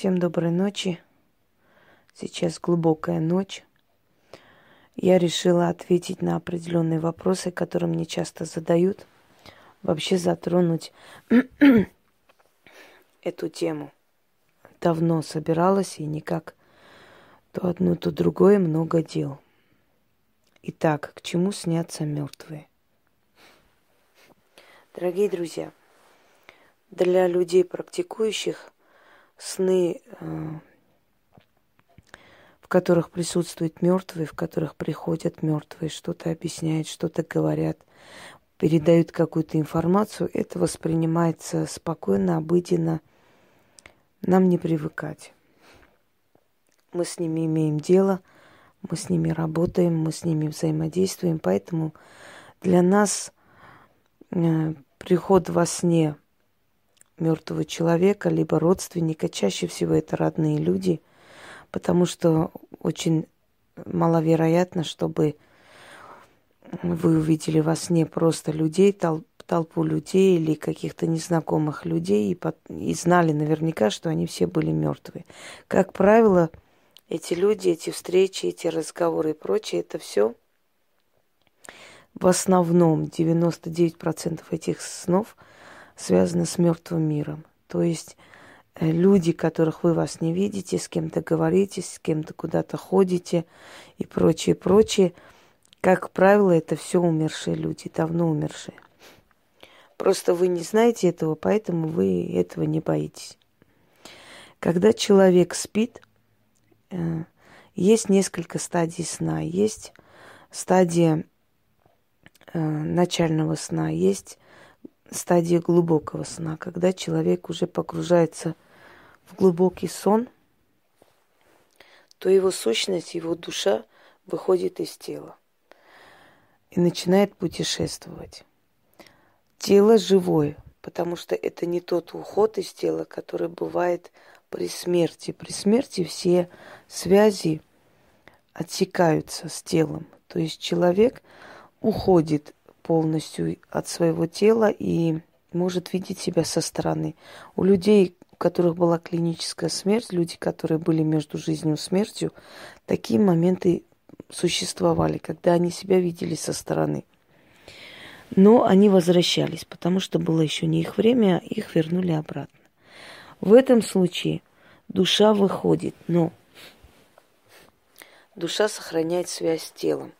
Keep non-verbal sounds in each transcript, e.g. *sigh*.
Всем доброй ночи. Сейчас глубокая ночь. Я решила ответить на определенные вопросы, которые мне часто задают. Вообще затронуть *clears throat* эту тему. Давно собиралась и никак то одно, то другое много дел. Итак, к чему снятся мертвые? Дорогие друзья, для людей практикующих сны, э, в которых присутствуют мертвые, в которых приходят мертвые, что-то объясняют, что-то говорят, передают какую-то информацию, это воспринимается спокойно, обыденно. Нам не привыкать. Мы с ними имеем дело, мы с ними работаем, мы с ними взаимодействуем, поэтому для нас э, приход во сне мертвого человека, либо родственника. Чаще всего это родные люди, потому что очень маловероятно, чтобы вы увидели во сне просто людей, толп, толпу людей или каких-то незнакомых людей и, под, и знали наверняка, что они все были мертвые. Как правило, эти люди, эти встречи, эти разговоры и прочее, это все в основном 99% этих снов – связано с мертвым миром. То есть э, люди, которых вы вас не видите, с кем-то говорите, с кем-то куда-то ходите и прочее, прочее. Как правило, это все умершие люди, давно умершие. Просто вы не знаете этого, поэтому вы этого не боитесь. Когда человек спит, э, есть несколько стадий сна. Есть стадия э, начального сна, есть стадия глубокого сна, когда человек уже погружается в глубокий сон, то его сущность, его душа выходит из тела и начинает путешествовать. Тело живое, потому что это не тот уход из тела, который бывает при смерти. При смерти все связи отсекаются с телом. То есть человек уходит полностью от своего тела и может видеть себя со стороны. У людей, у которых была клиническая смерть, люди, которые были между жизнью и смертью, такие моменты существовали, когда они себя видели со стороны. Но они возвращались, потому что было еще не их время, их вернули обратно. В этом случае душа выходит, но душа сохраняет связь с телом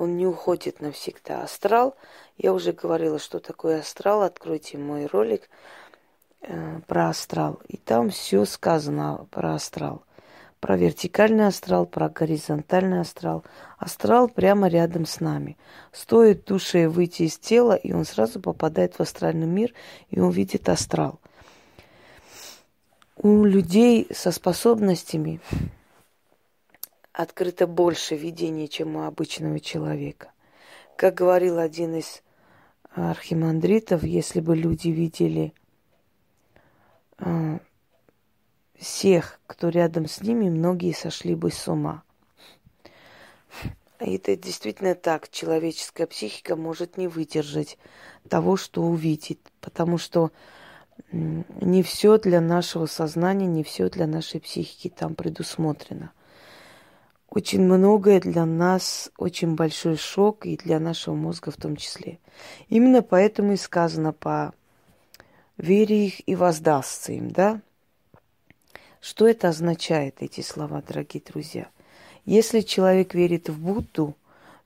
он не уходит навсегда. Астрал, я уже говорила, что такое астрал, откройте мой ролик э, про астрал. И там все сказано про астрал. Про вертикальный астрал, про горизонтальный астрал. Астрал прямо рядом с нами. Стоит душе выйти из тела, и он сразу попадает в астральный мир, и он видит астрал. У людей со способностями открыто больше видений, чем у обычного человека. Как говорил один из архимандритов, если бы люди видели э, всех, кто рядом с ними, многие сошли бы с ума. И это действительно так. Человеческая психика может не выдержать того, что увидит, потому что не все для нашего сознания, не все для нашей психики там предусмотрено очень многое для нас, очень большой шок и для нашего мозга в том числе. Именно поэтому и сказано по вере их и воздастся им, да? Что это означает, эти слова, дорогие друзья? Если человек верит в Будду,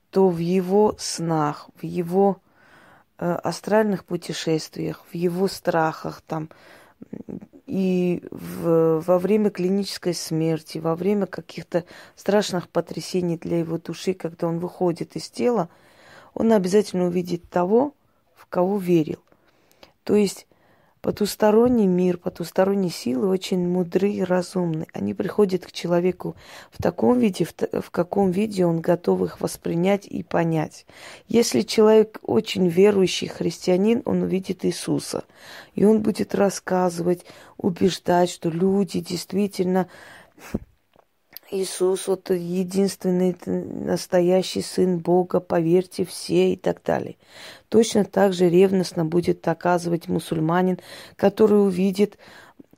то в его снах, в его э, астральных путешествиях, в его страхах, там, и в, во время клинической смерти, во время каких-то страшных потрясений для его души, когда он выходит из тела, он обязательно увидит того, в кого верил. То есть Потусторонний мир, потусторонние силы очень мудры и разумны. Они приходят к человеку в таком виде, в, в каком виде он готов их воспринять и понять. Если человек очень верующий христианин, он увидит Иисуса. И он будет рассказывать, убеждать, что люди действительно Иисус, вот единственный настоящий Сын Бога, поверьте все и так далее. Точно так же ревностно будет доказывать мусульманин, который увидит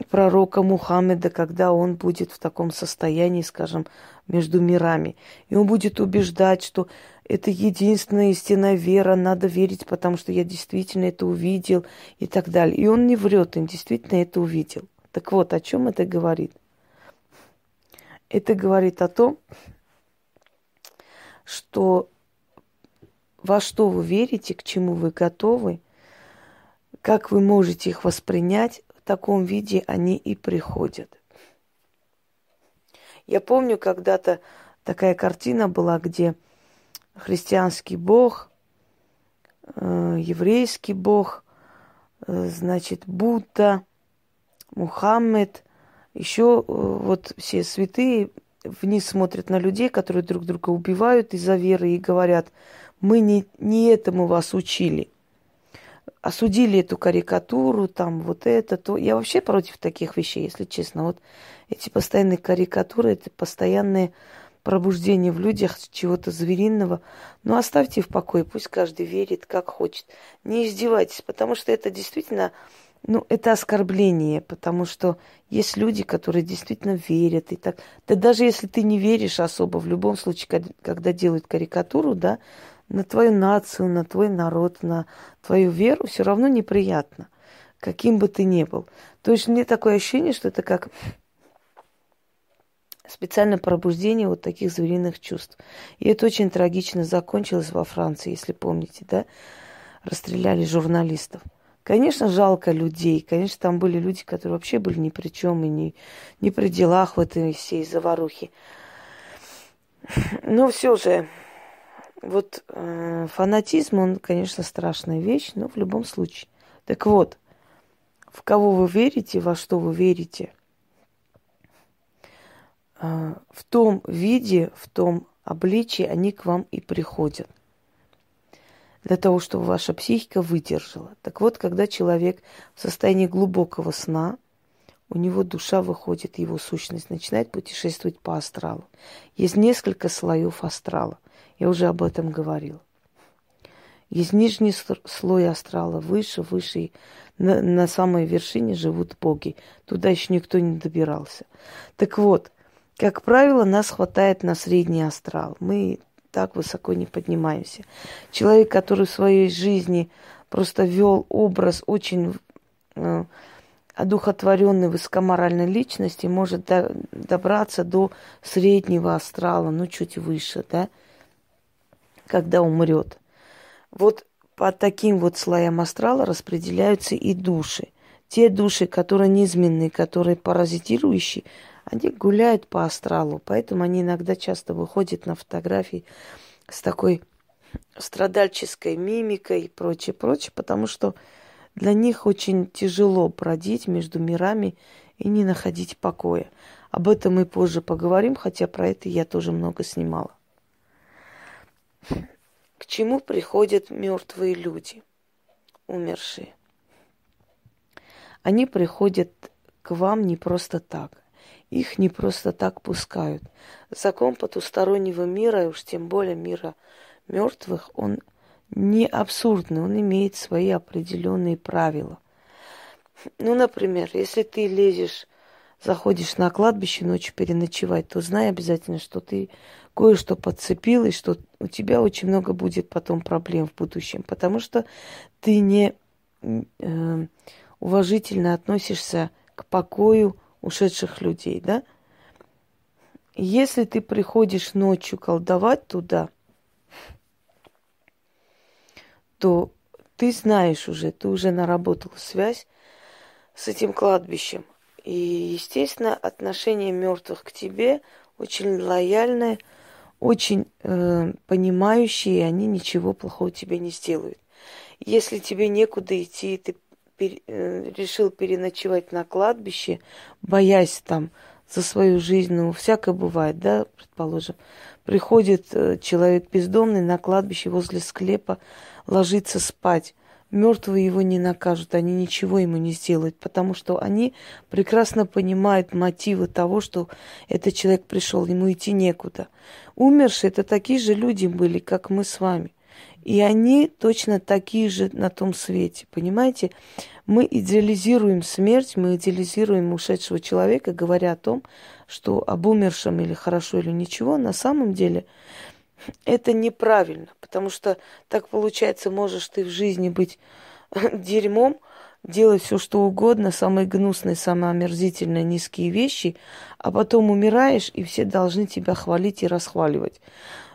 пророка Мухаммеда, когда он будет в таком состоянии, скажем, между мирами. И он будет убеждать, что это единственная истинная вера, надо верить, потому что я действительно это увидел и так далее. И он не врет, он действительно это увидел. Так вот, о чем это говорит? Это говорит о том, что во что вы верите, к чему вы готовы, как вы можете их воспринять, в таком виде они и приходят. Я помню, когда-то такая картина была, где христианский бог, э, еврейский бог, э, значит, Будда, Мухаммед, еще э, вот все святые вниз смотрят на людей, которые друг друга убивают из-за веры и говорят, мы не, не этому вас учили. Осудили эту карикатуру, там вот это, то. Я вообще против таких вещей, если честно. Вот эти постоянные карикатуры, это постоянные пробуждение в людях чего-то звериного. Но ну, оставьте в покое, пусть каждый верит, как хочет. Не издевайтесь, потому что это действительно ну, это оскорбление, потому что есть люди, которые действительно верят и так. Да даже если ты не веришь особо, в любом случае, когда делают карикатуру, да, на твою нацию, на твой народ, на твою веру, все равно неприятно, каким бы ты ни был. То есть мне такое ощущение, что это как специальное пробуждение вот таких звериных чувств. И это очень трагично закончилось во Франции, если помните, да? Расстреляли журналистов. Конечно, жалко людей. Конечно, там были люди, которые вообще были ни при чем и не, не при делах в этой всей заварухе. Но все же, вот э, фанатизм, он, конечно, страшная вещь, но в любом случае. Так вот, в кого вы верите, во что вы верите, э, в том виде, в том обличии они к вам и приходят для того, чтобы ваша психика выдержала. Так вот, когда человек в состоянии глубокого сна, у него душа выходит, его сущность начинает путешествовать по астралу. Есть несколько слоев астрала. Я уже об этом говорила. Есть нижний слой астрала, выше, выше. И на, на самой вершине живут боги. Туда еще никто не добирался. Так вот, как правило, нас хватает на средний астрал. Мы так высоко не поднимаемся. Человек, который в своей жизни просто вел образ очень э, одухотворенной высокоморальной личности, может до, добраться до среднего астрала, ну чуть выше, да, когда умрет. Вот по таким вот слоям астрала распределяются и души. Те души, которые низменные, которые паразитирующие, они гуляют по астралу, поэтому они иногда часто выходят на фотографии с такой страдальческой мимикой и прочее, прочее, потому что для них очень тяжело бродить между мирами и не находить покоя. Об этом мы позже поговорим, хотя про это я тоже много снимала. К чему приходят мертвые люди, умершие? Они приходят к вам не просто так. Их не просто так пускают. Закон потустороннего мира, и уж тем более мира мертвых, он не абсурдный, он имеет свои определенные правила. Ну, например, если ты лезешь, заходишь на кладбище ночью переночевать, то знай обязательно, что ты кое-что подцепил, и что у тебя очень много будет потом проблем в будущем, потому что ты не э, уважительно относишься к покою ушедших людей, да? Если ты приходишь ночью колдовать туда, то ты знаешь уже, ты уже наработал связь с этим кладбищем. И, естественно, отношение мертвых к тебе очень лояльное, очень э, понимающие, и они ничего плохого тебе не сделают. Если тебе некуда идти, ты пер, э, решил переночевать на кладбище, боясь там за свою жизнь, ну, всякое бывает, да, предположим. Приходит э, человек бездомный на кладбище возле склепа, ложится спать. мертвые его не накажут, они ничего ему не сделают, потому что они прекрасно понимают мотивы того, что этот человек пришел, ему идти некуда. Умершие это такие же люди были, как мы с вами. И они точно такие же на том свете, понимаете? Мы идеализируем смерть, мы идеализируем ушедшего человека, говоря о том, что об умершем или хорошо, или ничего, на самом деле это неправильно, потому что так получается, можешь ты в жизни быть *laughs* дерьмом, делать все, что угодно, самые гнусные, самые омерзительные, низкие вещи, а потом умираешь, и все должны тебя хвалить и расхваливать.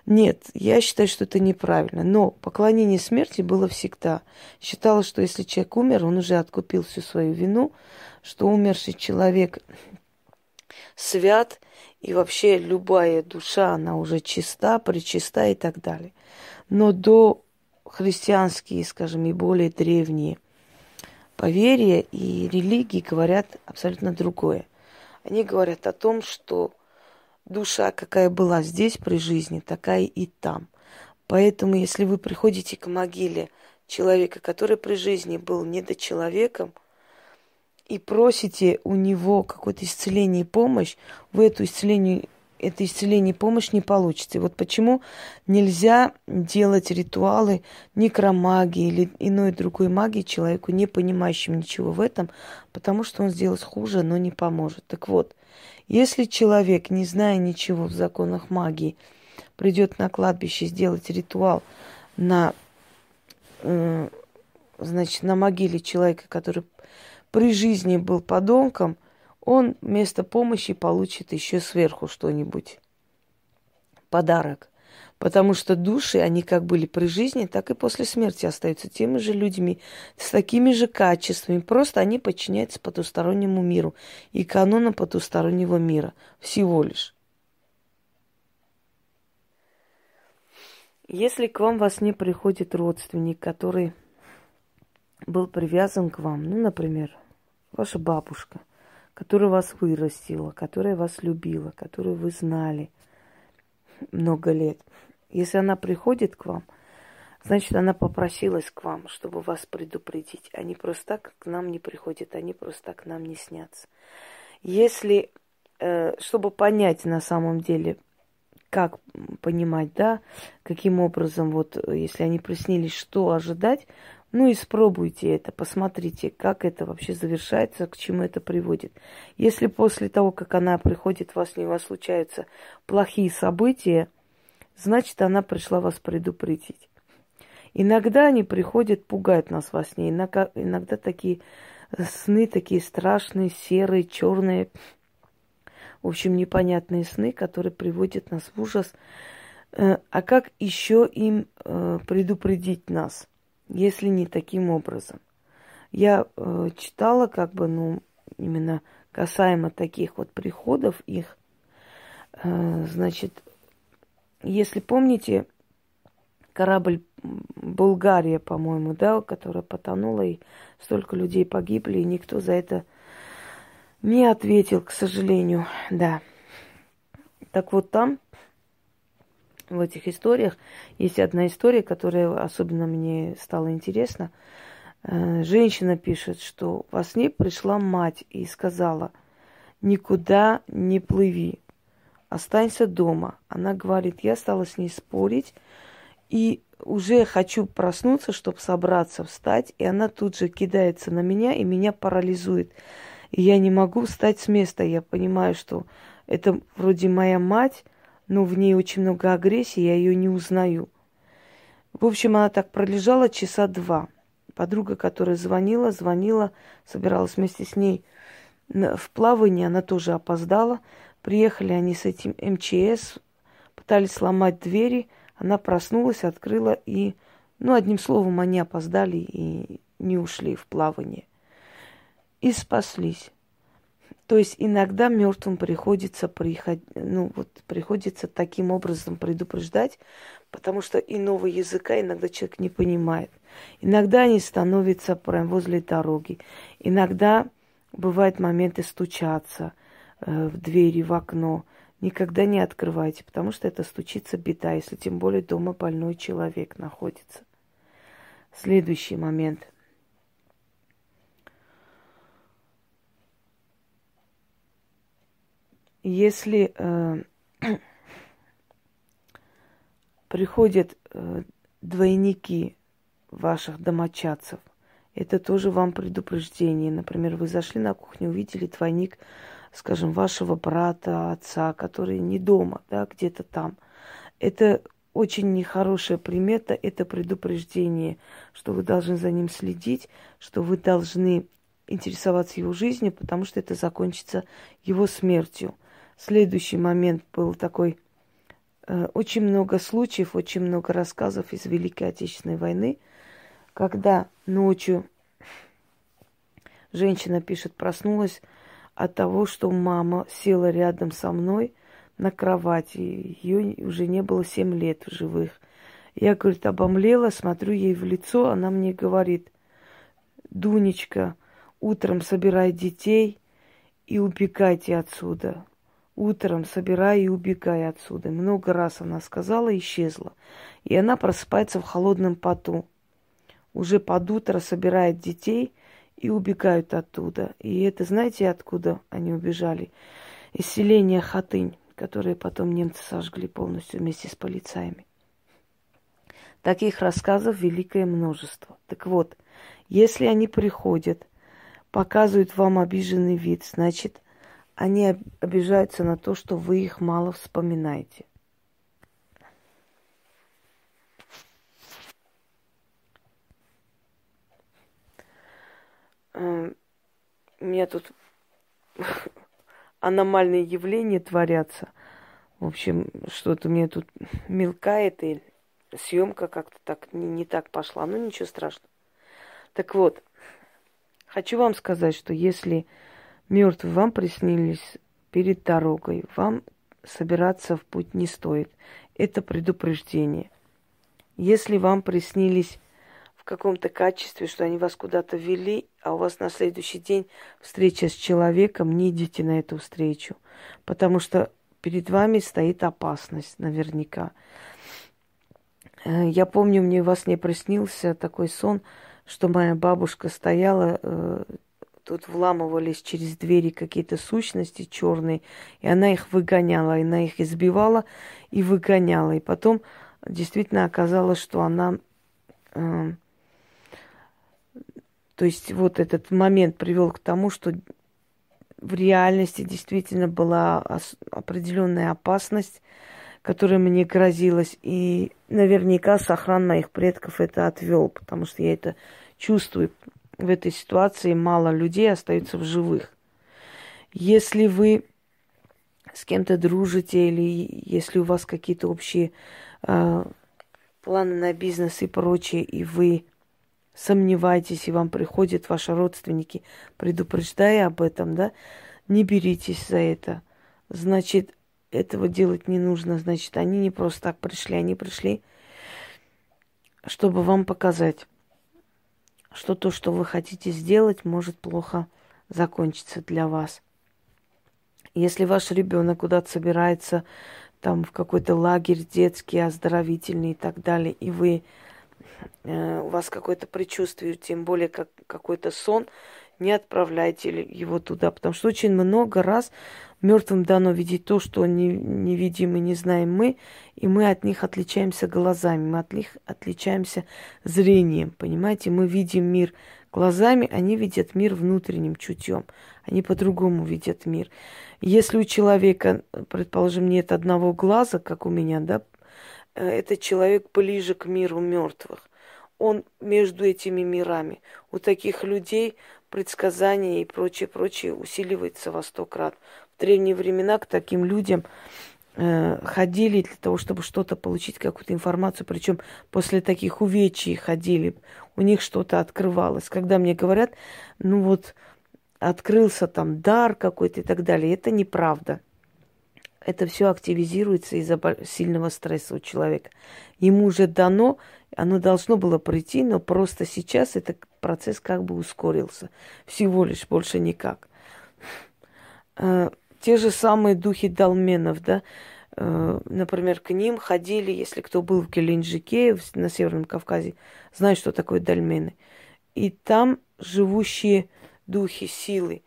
Нет, я считаю, что это неправильно. Но поклонение смерти было всегда. Считалось, что если человек умер, он уже откупил всю свою вину, что умерший человек свят, и вообще любая душа, она уже чиста, причиста и так далее. Но до христианские, скажем, и более древние поверья и религии говорят абсолютно другое. Они говорят о том, что душа, какая была здесь при жизни, такая и там. Поэтому, если вы приходите к могиле человека, который при жизни был недочеловеком, и просите у него какое-то исцеление и помощь, вы эту исцеление, это исцеление и помощь не получите. Вот почему нельзя делать ритуалы некромагии или иной другой магии человеку, не понимающему ничего в этом, потому что он сделает хуже, но не поможет. Так вот, если человек, не зная ничего в законах магии, придет на кладбище сделать ритуал на, э, значит, на могиле человека, который при жизни был подонком, он вместо помощи получит еще сверху что-нибудь. Подарок. Потому что души, они как были при жизни, так и после смерти остаются теми же людьми, с такими же качествами. Просто они подчиняются потустороннему миру и канонам потустороннего мира. Всего лишь. Если к вам во сне приходит родственник, который был привязан к вам, ну, например, ваша бабушка, которая вас вырастила, которая вас любила, которую вы знали много лет – если она приходит к вам, значит, она попросилась к вам, чтобы вас предупредить. Они просто так к нам не приходят, они просто так к нам не снятся. Если, э, чтобы понять на самом деле, как понимать, да, каким образом, вот, если они приснились, что ожидать, ну, испробуйте это, посмотрите, как это вообще завершается, к чему это приводит. Если после того, как она приходит, у вас не вас случаются плохие события, значит, она пришла вас предупредить. Иногда они приходят, пугают нас во сне. Иногда, иногда такие сны, такие страшные, серые, черные, в общем, непонятные сны, которые приводят нас в ужас. Э, а как еще им э, предупредить нас, если не таким образом? Я э, читала, как бы, ну, именно касаемо таких вот приходов их, значит, если помните, корабль Булгария, по-моему, да, которая потонула, и столько людей погибли, и никто за это не ответил, к сожалению, да. Так вот там, в этих историях, есть одна история, которая особенно мне стала интересна. Э, женщина пишет, что во сне пришла мать и сказала, никуда не плыви, останься дома. Она говорит, я стала с ней спорить, и уже хочу проснуться, чтобы собраться, встать, и она тут же кидается на меня, и меня парализует. И я не могу встать с места. Я понимаю, что это вроде моя мать, но в ней очень много агрессии, я ее не узнаю. В общем, она так пролежала часа два. Подруга, которая звонила, звонила, собиралась вместе с ней в плавание, она тоже опоздала. Приехали они с этим МЧС, пытались сломать двери. Она проснулась, открыла и, ну, одним словом, они опоздали и не ушли в плавание. И спаслись. То есть иногда мертвым приходится, приход... ну, вот, приходится таким образом предупреждать, потому что иного языка иногда человек не понимает. Иногда они становятся прям возле дороги. Иногда бывают моменты стучаться – Э, в двери, в окно. Никогда не открывайте, потому что это стучится беда, если тем более дома больной человек находится. Следующий момент. Если э, *clears throat* приходят э, двойники ваших домочадцев, это тоже вам предупреждение. Например, вы зашли на кухню, увидели двойник, скажем, вашего брата, отца, который не дома, да, где-то там. Это очень нехорошая примета, это предупреждение, что вы должны за ним следить, что вы должны интересоваться его жизнью, потому что это закончится его смертью. Следующий момент был такой, э, очень много случаев, очень много рассказов из Великой Отечественной войны, когда ночью женщина пишет, проснулась от того, что мама села рядом со мной на кровати. Ее уже не было семь лет в живых. Я, говорит, обомлела, смотрю ей в лицо, она мне говорит, Дунечка, утром собирай детей и убегайте отсюда. Утром собирай и убегай отсюда. Много раз она сказала и исчезла. И она просыпается в холодном поту. Уже под утро собирает детей и убегают оттуда. И это знаете, откуда они убежали? Из селения Хатынь которые потом немцы сожгли полностью вместе с полицаями. Таких рассказов великое множество. Так вот, если они приходят, показывают вам обиженный вид, значит, они обижаются на то, что вы их мало вспоминаете. Эм, у меня тут *laughs* аномальные явления творятся. В общем, что-то мне тут мелкает, и съемка как-то так не, не так пошла. Ну, ничего страшного. Так вот, хочу вам сказать, что если мертвые вам приснились перед дорогой, вам собираться в путь не стоит. Это предупреждение. Если вам приснились в каком-то качестве, что они вас куда-то вели, а у вас на следующий день встреча с человеком, не идите на эту встречу, потому что перед вами стоит опасность наверняка. Э, я помню, мне вас не приснился такой сон, что моя бабушка стояла, э, тут вламывались через двери какие-то сущности черные, и она их выгоняла, и она их избивала и выгоняла. И потом действительно оказалось, что она э, то есть вот этот момент привел к тому, что в реальности действительно была определенная опасность, которая мне грозилась. И наверняка сохран моих предков это отвел, потому что я это чувствую. В этой ситуации мало людей остаются в живых. Если вы с кем-то дружите или если у вас какие-то общие э, планы на бизнес и прочее, и вы сомневаетесь, и вам приходят ваши родственники, предупреждая об этом, да, не беритесь за это. Значит, этого делать не нужно. Значит, они не просто так пришли, они пришли, чтобы вам показать, что то, что вы хотите сделать, может плохо закончиться для вас. Если ваш ребенок куда-то собирается, там в какой-то лагерь детский, оздоровительный и так далее, и вы Э, у вас какое-то предчувствие, тем более как какой-то сон, не отправляйте его туда, потому что очень много раз мертвым дано видеть то, что не, не видим и не знаем мы, и мы от них отличаемся глазами, мы от них отличаемся зрением, понимаете? Мы видим мир глазами, они видят мир внутренним чутьем, они по-другому видят мир. Если у человека, предположим, нет одного глаза, как у меня, да, э, этот человек ближе к миру мертвых он между этими мирами. У таких людей предсказания и прочее, прочее усиливается во сто крат. В древние времена к таким людям э, ходили для того, чтобы что-то получить, какую-то информацию. Причем после таких увечий ходили, у них что-то открывалось. Когда мне говорят, ну вот открылся там дар какой-то и так далее, это неправда. Это все активизируется из-за сильного стресса у человека. Ему уже дано оно должно было прийти, но просто сейчас этот процесс как бы ускорился. Всего лишь, больше никак. А, те же самые духи долменов, да, Э, например, к ним ходили, если кто был в Геленджике, на Северном Кавказе, знает, что такое дольмены. И там живущие духи, силы,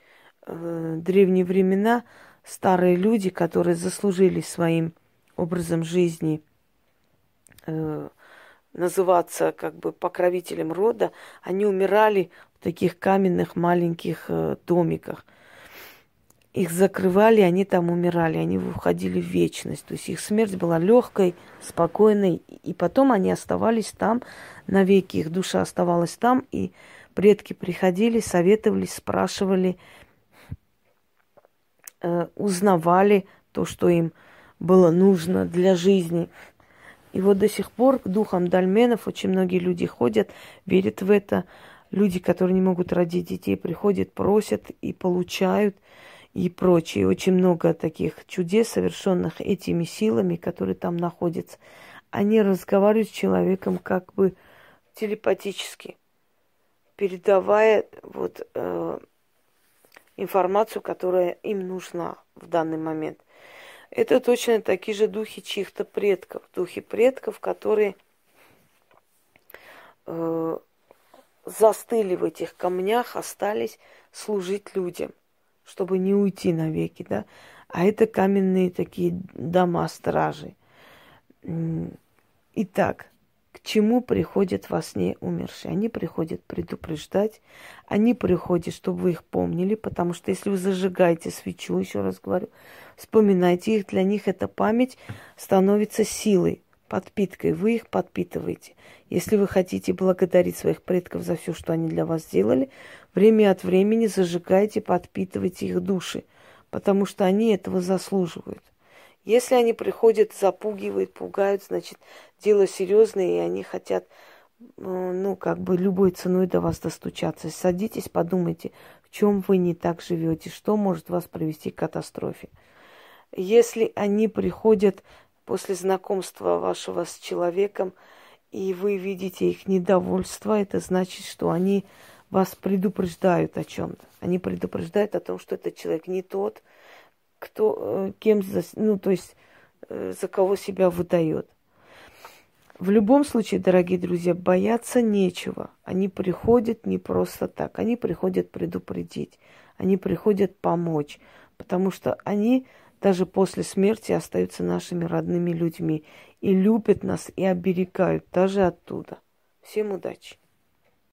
э, древние времена, старые люди, которые заслужили своим образом жизни э, называться как бы покровителем рода, они умирали в таких каменных маленьких домиках – их закрывали, они там умирали, они уходили в вечность. То есть их смерть была легкой, спокойной, и потом они оставались там навеки, их душа оставалась там, и предки приходили, советовались, спрашивали, э, узнавали то, что им было нужно для жизни. И вот до сих пор к духам дольменов очень многие люди ходят, верят в это. Люди, которые не могут родить детей, приходят, просят и получают и прочее. Очень много таких чудес, совершенных этими силами, которые там находятся. Они разговаривают с человеком как бы телепатически, передавая вот э, информацию, которая им нужна в данный момент. Это точно такие же духи чьих-то предков, духи предков, которые э, застыли в этих камнях, остались служить людям – чтобы не уйти навеки, да. А это каменные такие дома стражи. Итак, чему приходят во сне умершие? Они приходят предупреждать, они приходят, чтобы вы их помнили, потому что если вы зажигаете свечу, еще раз говорю, вспоминайте их, для них эта память становится силой, подпиткой, вы их подпитываете. Если вы хотите благодарить своих предков за все, что они для вас сделали, время от времени зажигайте, подпитывайте их души, потому что они этого заслуживают. Если они приходят, запугивают, пугают, значит, дело серьезное, и они хотят, э, ну, как бы любой ценой до вас достучаться. Садитесь, подумайте, в чем вы не так живете, что может вас привести к катастрофе. Если они приходят после знакомства вашего с человеком, и вы видите их недовольство, это значит, что они вас предупреждают о чем-то. Они предупреждают о том, что этот человек не тот, кто, э, кем, ну, то есть, э, за кого себя выдает. В любом случае, дорогие друзья, бояться нечего. Они приходят не просто так. Они приходят предупредить. Они приходят помочь. Потому что они даже после смерти остаются нашими родными людьми и любят нас и оберегают даже оттуда. Всем удачи!